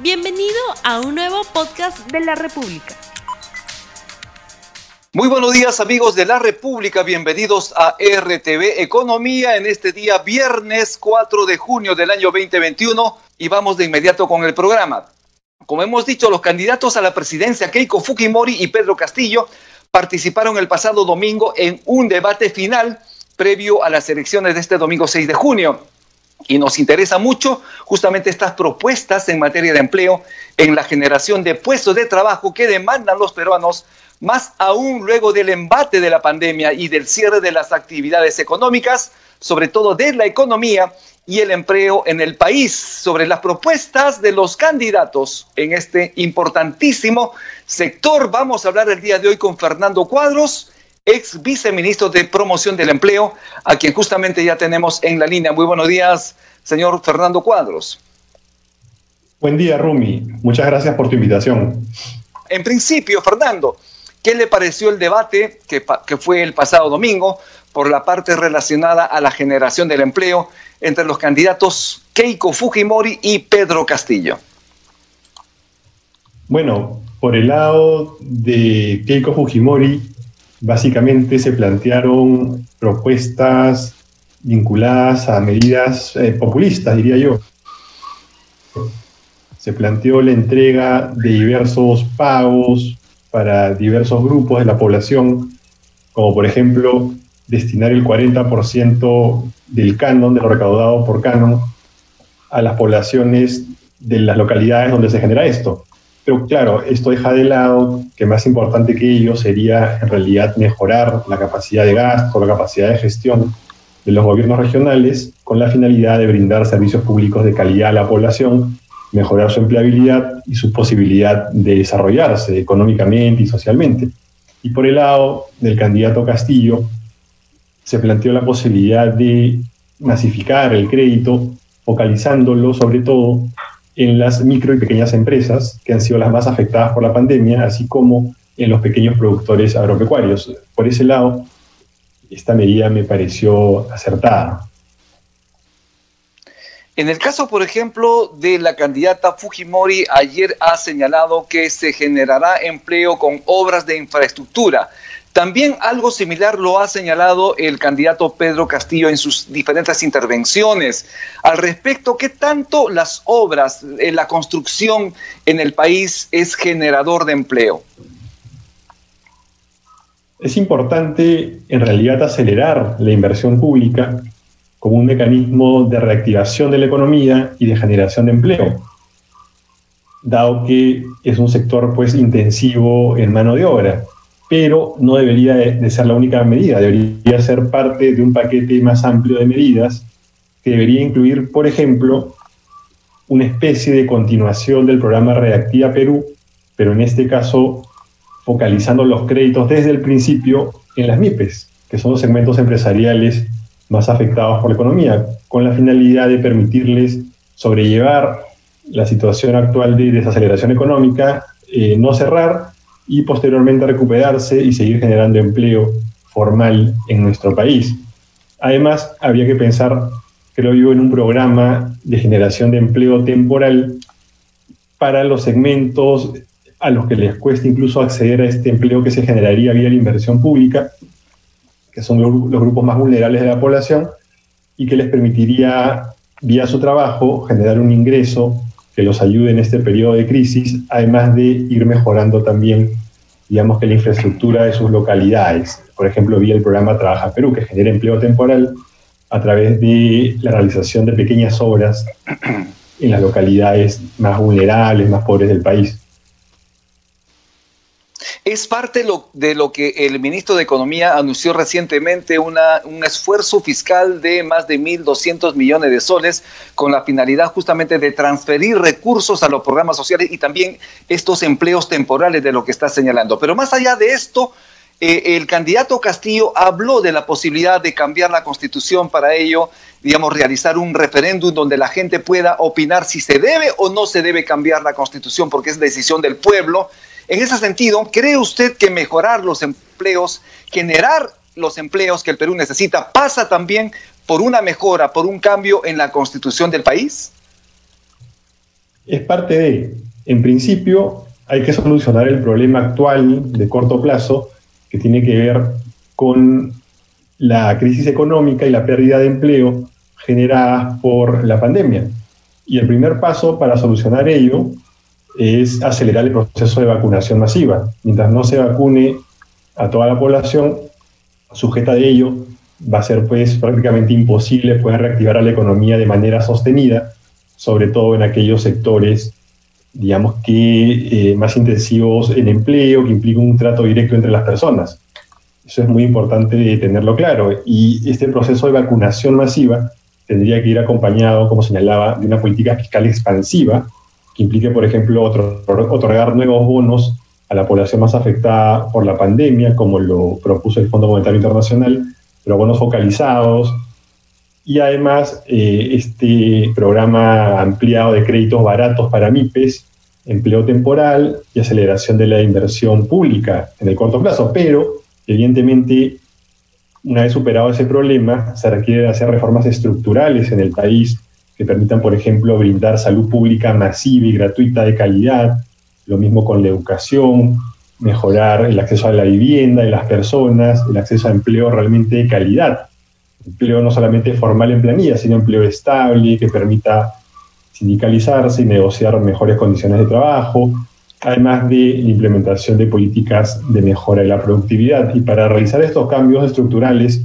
Bienvenido a un nuevo podcast de la República. Muy buenos días amigos de la República, bienvenidos a RTV Economía en este día viernes 4 de junio del año 2021 y vamos de inmediato con el programa. Como hemos dicho, los candidatos a la presidencia Keiko Fujimori y Pedro Castillo participaron el pasado domingo en un debate final previo a las elecciones de este domingo 6 de junio y nos interesa mucho justamente estas propuestas en materia de empleo, en la generación de puestos de trabajo que demandan los peruanos, más aún luego del embate de la pandemia y del cierre de las actividades económicas, sobre todo de la economía y el empleo en el país, sobre las propuestas de los candidatos en este importantísimo sector. Vamos a hablar el día de hoy con Fernando Cuadros ex viceministro de Promoción del Empleo, a quien justamente ya tenemos en la línea. Muy buenos días, señor Fernando Cuadros. Buen día, Rumi. Muchas gracias por tu invitación. En principio, Fernando, ¿qué le pareció el debate que, que fue el pasado domingo por la parte relacionada a la generación del empleo entre los candidatos Keiko Fujimori y Pedro Castillo? Bueno, por el lado de Keiko Fujimori, básicamente se plantearon propuestas vinculadas a medidas eh, populistas, diría yo. Se planteó la entrega de diversos pagos para diversos grupos de la población, como por ejemplo destinar el 40% del canon, de lo recaudado por canon, a las poblaciones de las localidades donde se genera esto. Pero claro, esto deja de lado que más importante que ello sería en realidad mejorar la capacidad de gasto, la capacidad de gestión de los gobiernos regionales con la finalidad de brindar servicios públicos de calidad a la población, mejorar su empleabilidad y su posibilidad de desarrollarse económicamente y socialmente. Y por el lado del candidato Castillo, se planteó la posibilidad de masificar el crédito, focalizándolo sobre todo en las micro y pequeñas empresas, que han sido las más afectadas por la pandemia, así como en los pequeños productores agropecuarios. Por ese lado, esta medida me pareció acertada. En el caso, por ejemplo, de la candidata Fujimori, ayer ha señalado que se generará empleo con obras de infraestructura. También algo similar lo ha señalado el candidato Pedro Castillo en sus diferentes intervenciones. Al respecto, ¿qué tanto las obras, eh, la construcción en el país es generador de empleo? Es importante en realidad acelerar la inversión pública como un mecanismo de reactivación de la economía y de generación de empleo, dado que es un sector pues intensivo en mano de obra pero no debería de ser la única medida, debería ser parte de un paquete más amplio de medidas que debería incluir, por ejemplo, una especie de continuación del programa Reactiva Perú, pero en este caso focalizando los créditos desde el principio en las MIPES, que son los segmentos empresariales más afectados por la economía, con la finalidad de permitirles sobrellevar la situación actual de desaceleración económica, eh, no cerrar y posteriormente recuperarse y seguir generando empleo formal en nuestro país. Además, había que pensar, creo yo, en un programa de generación de empleo temporal para los segmentos a los que les cuesta incluso acceder a este empleo que se generaría vía la inversión pública, que son los, grupos más vulnerables de la población, y que les permitiría, vía su trabajo, generar un ingreso que los ayude en este periodo de crisis, además de ir mejorando también, digamos que la infraestructura de sus localidades. Por ejemplo, vía el programa Trabaja Perú, que genera empleo temporal a través de la realización de pequeñas obras en las localidades más vulnerables, más pobres del país es parte de lo que el ministro de Economía anunció recientemente, un esfuerzo fiscal de más de 1.200 millones de soles con la finalidad justamente de transferir recursos a los programas sociales y también estos empleos temporales de lo que está señalando. Pero más allá de esto, eh, el candidato Castillo habló de la posibilidad de cambiar la constitución para ello, digamos, realizar un referéndum donde la gente pueda opinar si se debe o no se debe cambiar la constitución, porque es decisión del pueblo en ese sentido, ¿cree usted que mejorar los empleos, generar los empleos que el Perú necesita, pasa también por una mejora, por un cambio en la constitución del país? es parte de, en principio, hay que solucionar el problema actual de corto plazo que tiene que ver con la crisis económica y la pérdida de empleo generadas por la pandemia. Y el primer paso para solucionar ello es acelerar el proceso de vacunación masiva. Mientras no se vacune a toda la población sujeta de ello, va a ser pues prácticamente imposible poder reactivar a la economía de manera sostenida, sobre todo en aquellos sectores, digamos que eh, más intensivos en empleo, que implican un trato directo entre las personas. Eso es muy importante tenerlo claro. Y este proceso de vacunación masiva tendría que ir acompañado, como señalaba, de una política fiscal expansiva, que implique, por ejemplo, otorgar nuevos bonos a la población más afectada por la pandemia, como lo propuso el Fondo Monetario Internacional, pero bonos focalizados, y además eh, este programa ampliado de créditos baratos para MIPES, empleo temporal y aceleración de la inversión pública en el corto plazo. Pero, evidentemente, una vez superado ese problema, se requiere hacer reformas estructurales en el país que permitan, por ejemplo, brindar salud pública masiva y gratuita de calidad, lo mismo con la educación, mejorar el acceso a la vivienda de las personas, el acceso a empleo realmente de calidad. Empleo no solamente formal en planilla, sino empleo estable que permita sindicalizarse y negociar mejores condiciones de trabajo, además de la implementación de políticas de mejora de la productividad. Y para realizar estos cambios estructurales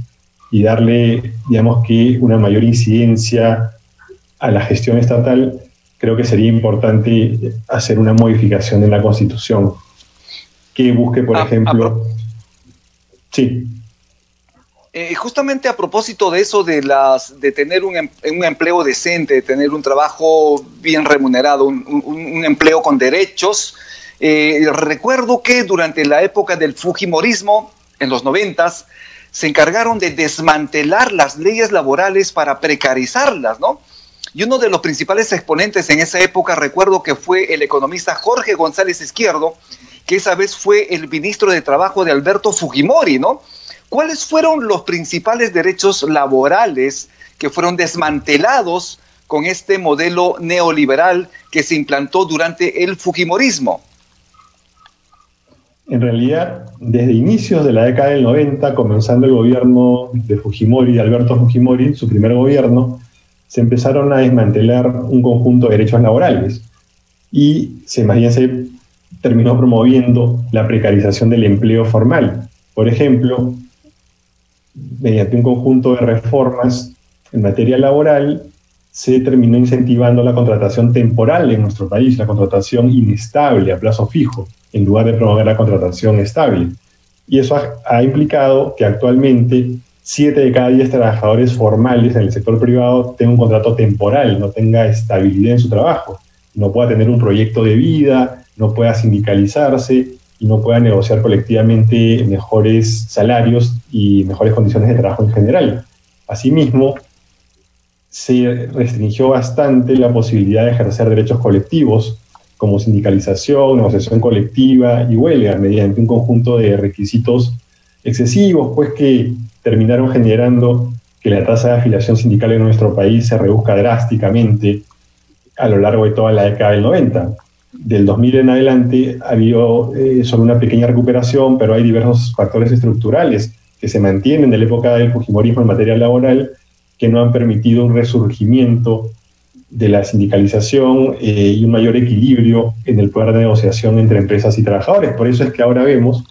y darle, digamos que, una mayor incidencia a la gestión estatal, creo que sería importante hacer una modificación en la Constitución que busque, por ejemplo... sí. Eh, justamente a propósito de eso, de, las, de tener un, em, un empleo decente, de tener un trabajo bien remunerado, un, empleo con derechos, eh, recuerdo que durante la época del Fujimorismo, en los noventas, se encargaron de desmantelar las leyes laborales para precarizarlas, ¿no? Y uno de los principales exponentes en esa época, recuerdo que fue el economista Jorge González Izquierdo, que esa vez fue el ministro de Trabajo de Alberto Fujimori, ¿no? ¿Cuáles fueron los principales derechos laborales que fueron desmantelados con este modelo neoliberal que se implantó durante el Fujimorismo? En realidad, desde inicios de la década del 90, comenzando el gobierno de Fujimori, de Alberto Fujimori, su primer gobierno, se empezaron a desmantelar un conjunto de derechos laborales y se, más se terminó promoviendo la precarización del empleo formal. Por ejemplo, mediante un conjunto de reformas en materia laboral, se terminó incentivando la contratación temporal en nuestro país, la contratación inestable a plazo fijo, en lugar de promover la contratación estable. Y eso ha, ha implicado que actualmente siete de cada diez trabajadores formales en el sector privado tengan un contrato temporal, no tenga estabilidad en su trabajo, no pueda tener un proyecto de vida, no pueda sindicalizarse y no pueda negociar colectivamente mejores salarios y mejores condiciones de trabajo en general. Asimismo, se restringió bastante la posibilidad de ejercer derechos colectivos como sindicalización, negociación colectiva y huelga mediante un conjunto de requisitos excesivos, pues que terminaron generando que la tasa de afiliación sindical en nuestro país se reduzca drásticamente a lo largo de toda la década del 90. Del 2000 en adelante ha habido eh, solo una pequeña recuperación, pero hay diversos factores estructurales que se mantienen de la época del Fujimorismo en materia laboral que no han permitido un resurgimiento de la sindicalización eh, y un mayor equilibrio en el poder de negociación entre empresas y trabajadores. Por eso es que ahora vemos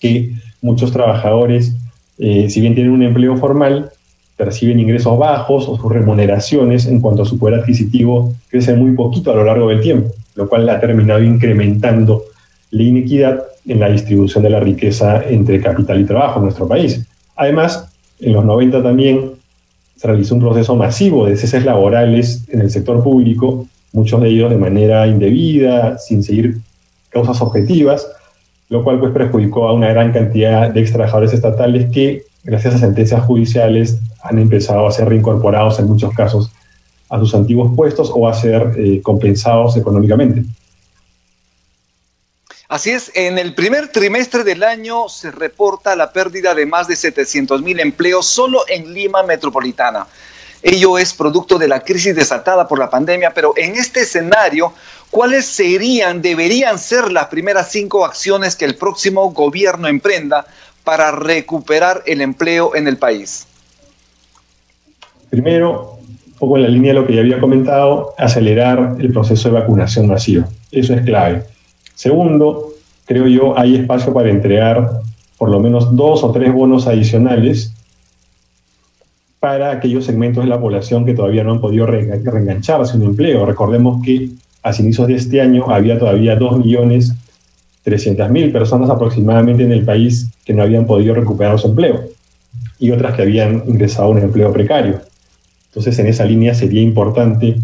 que muchos trabajadores eh, si bien tienen un empleo formal, perciben ingresos bajos o sus remuneraciones en cuanto a su poder adquisitivo crecen muy poquito a lo largo del tiempo, lo cual ha terminado incrementando la inequidad en la distribución de la riqueza entre capital y trabajo en nuestro país. Además, en los 90 también se realizó un proceso masivo de ceses laborales en el sector público, muchos de ellos de manera indebida, sin seguir causas objetivas, lo cual pues perjudicó a una gran cantidad de ex trabajadores estatales que, gracias a sentencias judiciales, han empezado a ser reincorporados en muchos casos a sus antiguos puestos o a ser eh, compensados económicamente. Así es, en el primer trimestre del año se reporta la pérdida de más de 700 mil empleos solo en Lima Metropolitana. Ello es producto de la crisis desatada por la pandemia, pero en este escenario, ¿cuáles serían, deberían ser las primeras cinco acciones que el próximo gobierno emprenda para recuperar el empleo en el país? Primero, un poco en la línea de lo que ya había comentado, acelerar el proceso de vacunación masiva. Eso es clave. Segundo, creo yo, hay espacio para entregar por lo menos dos o tres bonos adicionales para aquellos segmentos de la población que todavía no han podido reengancharse en un empleo. Recordemos que a inicios de este año había todavía 2.300.000 personas aproximadamente en el país que no habían podido recuperar su empleo y otras que habían ingresado a un empleo precario. Entonces, en esa línea sería importante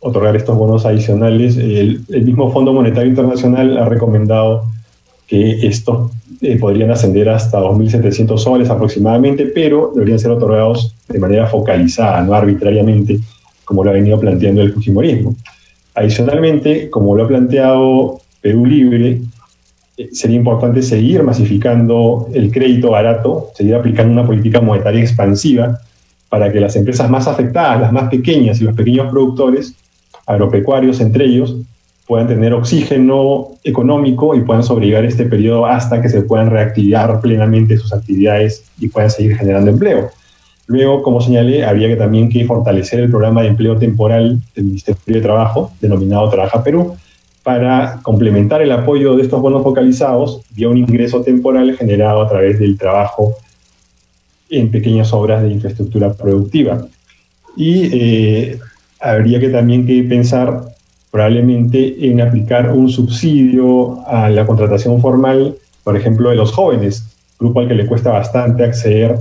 otorgar estos bonos adicionales. El, el mismo Fondo Monetario Internacional ha recomendado que estos eh, podrían ascender hasta 2.700 soles aproximadamente, pero deberían ser otorgados de manera focalizada, no arbitrariamente, como lo ha venido planteando el Fujimorismo. Adicionalmente, como lo ha planteado Perú Libre, eh, sería importante seguir masificando el crédito barato, seguir aplicando una política monetaria expansiva para que las empresas más afectadas, las más pequeñas y los pequeños productores, agropecuarios entre ellos, puedan tener oxígeno económico y puedan sobrevivir este periodo hasta que se puedan reactivar plenamente sus actividades y puedan seguir generando empleo. Luego, como señalé, había que también que fortalecer el programa de empleo temporal del Ministerio de Trabajo, denominado Trabaja Perú, para complementar el apoyo de estos bonos focalizados vía un ingreso temporal generado a través del trabajo en pequeñas obras de infraestructura productiva. Y eh, habría que también que pensar probablemente en aplicar un subsidio a la contratación formal, por ejemplo, de los jóvenes, grupo al que le cuesta bastante acceder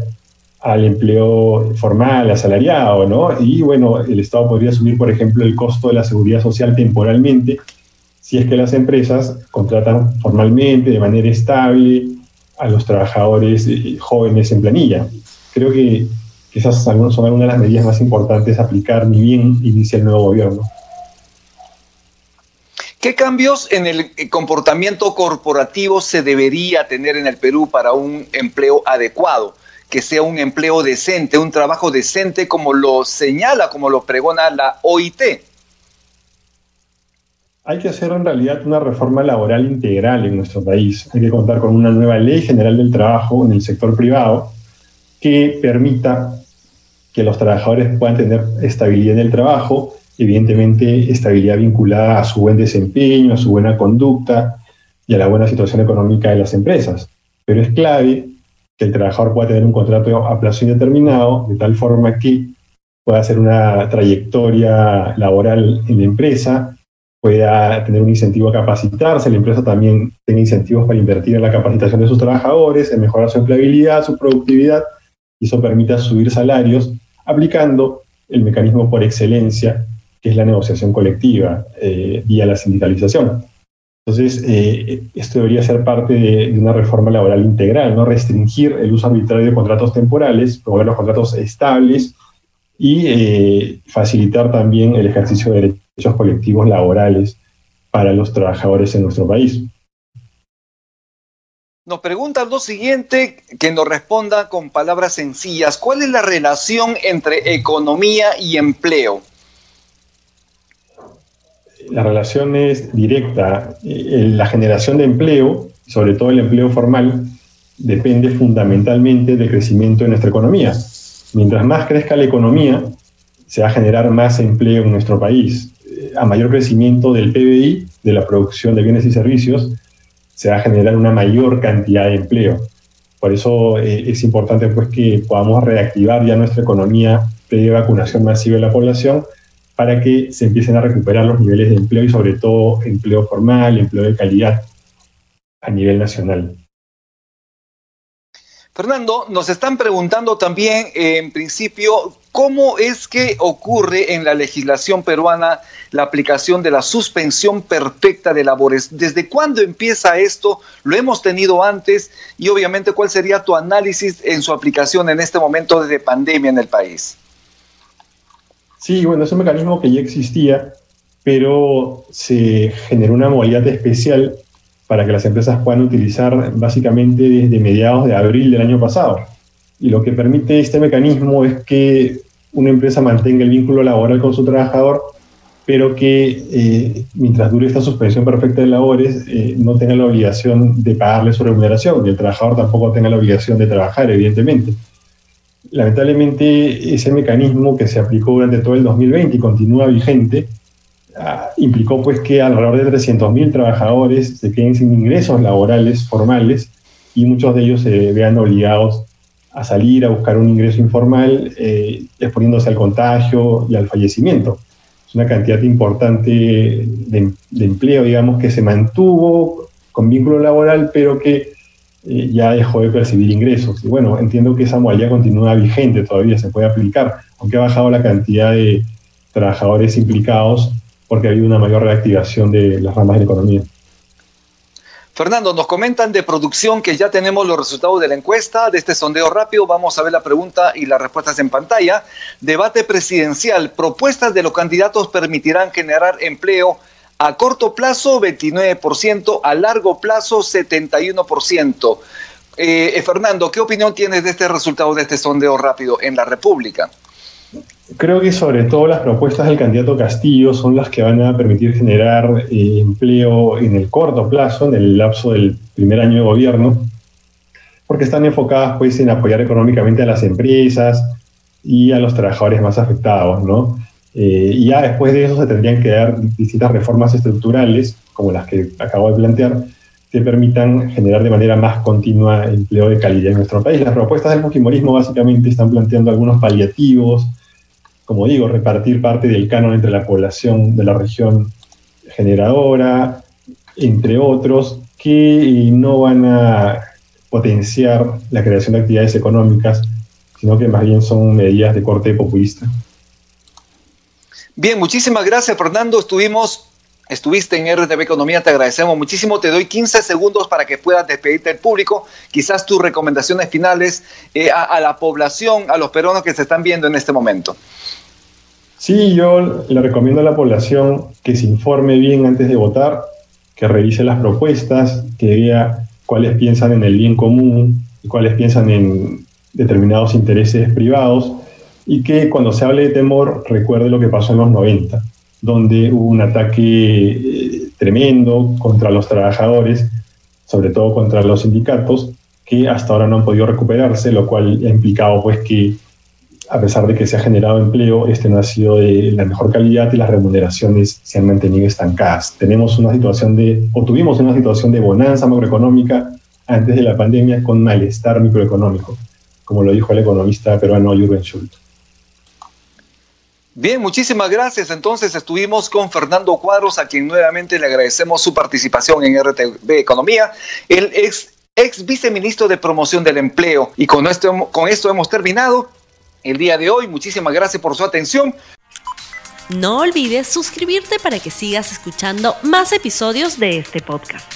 al empleo formal, asalariado, ¿no? Y bueno, el Estado podría subir, por ejemplo, el costo de la seguridad social temporalmente si es que las empresas contratan formalmente, de manera estable, a los trabajadores eh, jóvenes en planilla. Creo que, esas son algunas de las medidas más importantes a aplicar ni bien inicia el nuevo gobierno. ¿Qué cambios en el comportamiento corporativo se debería tener en el Perú para un empleo adecuado? Que sea un empleo decente, un trabajo decente como lo señala, como lo pregona la OIT. Hay que hacer en realidad una reforma laboral integral en nuestro país. Hay que contar con una nueva ley general del trabajo en el sector privado que permita que los trabajadores puedan tener estabilidad en el trabajo evidentemente estabilidad vinculada a su buen desempeño, a su buena conducta y a la buena situación económica de las empresas. Pero es clave que el trabajador pueda tener un contrato a plazo indeterminado de tal forma que pueda hacer una trayectoria laboral en la empresa, pueda tener un incentivo a capacitarse, la empresa también tenga incentivos para invertir en la capacitación de sus trabajadores, en mejorar su empleabilidad, su productividad, y eso permita subir salarios aplicando el mecanismo por excelencia es la negociación colectiva eh, vía la sindicalización. Entonces, eh, esto debería ser parte de, una reforma laboral integral, no restringir el uso arbitrario de contratos temporales, promover los contratos estables y eh, facilitar también el ejercicio de derechos colectivos laborales para los trabajadores en nuestro país. Nos pregunta lo siguiente, que nos responda con palabras sencillas. ¿Cuál es la relación entre economía y empleo? La relación es directa. Eh, la generación de empleo, sobre todo el empleo formal, depende fundamentalmente del crecimiento de nuestra economía. Mientras más crezca la economía, se va a generar más empleo en nuestro país. Eh, a mayor crecimiento del PBI, de la producción de bienes y servicios, se va a generar una mayor cantidad de empleo. Por eso eh, es importante pues, que podamos reactivar ya nuestra economía de vacunación masiva de la población para que se empiecen a recuperar los niveles de empleo y sobre todo empleo formal, empleo de calidad a nivel nacional. Fernando, nos están preguntando también, en principio, cómo es que ocurre en la legislación peruana la aplicación de la suspensión perfecta de labores. ¿Desde cuándo empieza esto? ¿Lo hemos tenido antes? Y obviamente, ¿cuál sería tu análisis en su aplicación en este momento de pandemia en el país? Sí, bueno, es un mecanismo que ya existía, pero se generó una modalidad especial para que las empresas puedan utilizar básicamente desde mediados de abril del año pasado. Y lo que permite este mecanismo es que una empresa mantenga el vínculo laboral con su trabajador, pero que eh, mientras dure esta suspensión perfecta de labores, eh, no tenga la obligación de pagarle su remuneración y el trabajador tampoco tenga la obligación de trabajar, evidentemente. Lamentablemente, ese mecanismo que se aplicó durante todo el 2020 y continúa vigente, ah, implicó pues que alrededor de 300.000 trabajadores se queden sin ingresos laborales formales y muchos de ellos se vean obligados a salir a buscar un ingreso informal, eh, exponiéndose al contagio y al fallecimiento. Es una cantidad importante de, empleo, digamos, que se mantuvo con vínculo laboral, pero que eh, ya dejó de percibir ingresos. Y bueno, entiendo que esa modalidad continúa vigente, todavía se puede aplicar, aunque ha bajado la cantidad de trabajadores implicados porque ha habido una mayor reactivación de las ramas de la economía. Fernando, nos comentan de producción que ya tenemos los resultados de la encuesta, de este sondeo rápido. Vamos a ver la pregunta y las respuestas en pantalla. Debate presidencial. Propuestas de los candidatos permitirán generar empleo a corto plazo 29%, a largo plazo 71%. Eh, eh, Fernando, ¿qué opinión tienes de este resultado de este sondeo rápido en la República? Creo que sobre todo las propuestas del candidato Castillo son las que van a permitir generar eh, empleo en el corto plazo, en el lapso del primer año de gobierno, porque están enfocadas pues en apoyar económicamente a las empresas y a los trabajadores más afectados, ¿no? Eh, y ya después de eso se tendrían que dar distintas reformas estructurales, como las que acabo de plantear, que permitan generar de manera más continua empleo de calidad en nuestro país. Las propuestas del fujimorismo básicamente están planteando algunos paliativos, como digo, repartir parte del canon entre la población de la región generadora, entre otros, que no van a potenciar la creación de actividades económicas, sino que más bien son medidas de corte populista. Bien, muchísimas gracias Fernando. Estuvimos, estuviste en RTV Economía, te agradecemos muchísimo. Te doy 15 segundos para que puedas despedirte del público. Quizás tus recomendaciones finales eh, a la población, a los peruanos que se están viendo en este momento. Sí, yo le recomiendo a la población que se informe bien antes de votar, que revise las propuestas, que vea cuáles piensan en el bien común y cuáles piensan en determinados intereses privados y que cuando se hable de temor recuerde lo que pasó en los 90, donde hubo un ataque eh, tremendo contra los trabajadores, sobre todo contra los sindicatos, que hasta ahora no han podido recuperarse, lo cual ha implicado pues que a pesar de que se ha generado empleo, este no ha sido de la mejor calidad y las remuneraciones se han mantenido estancadas. Tenemos una situación de, o tuvimos una situación de bonanza macroeconómica antes de la pandemia con malestar microeconómico, como lo dijo el economista peruano Jürgen Schultz. Bien, muchísimas gracias. Entonces estuvimos con Fernando Cuadros, a quien nuevamente le agradecemos su participación en RTV Economía. El ex, ex viceministro de Promoción del Empleo. Y con esto, con esto hemos terminado el día de hoy. Muchísimas gracias por su atención. No olvides suscribirte para que sigas escuchando más episodios de este podcast.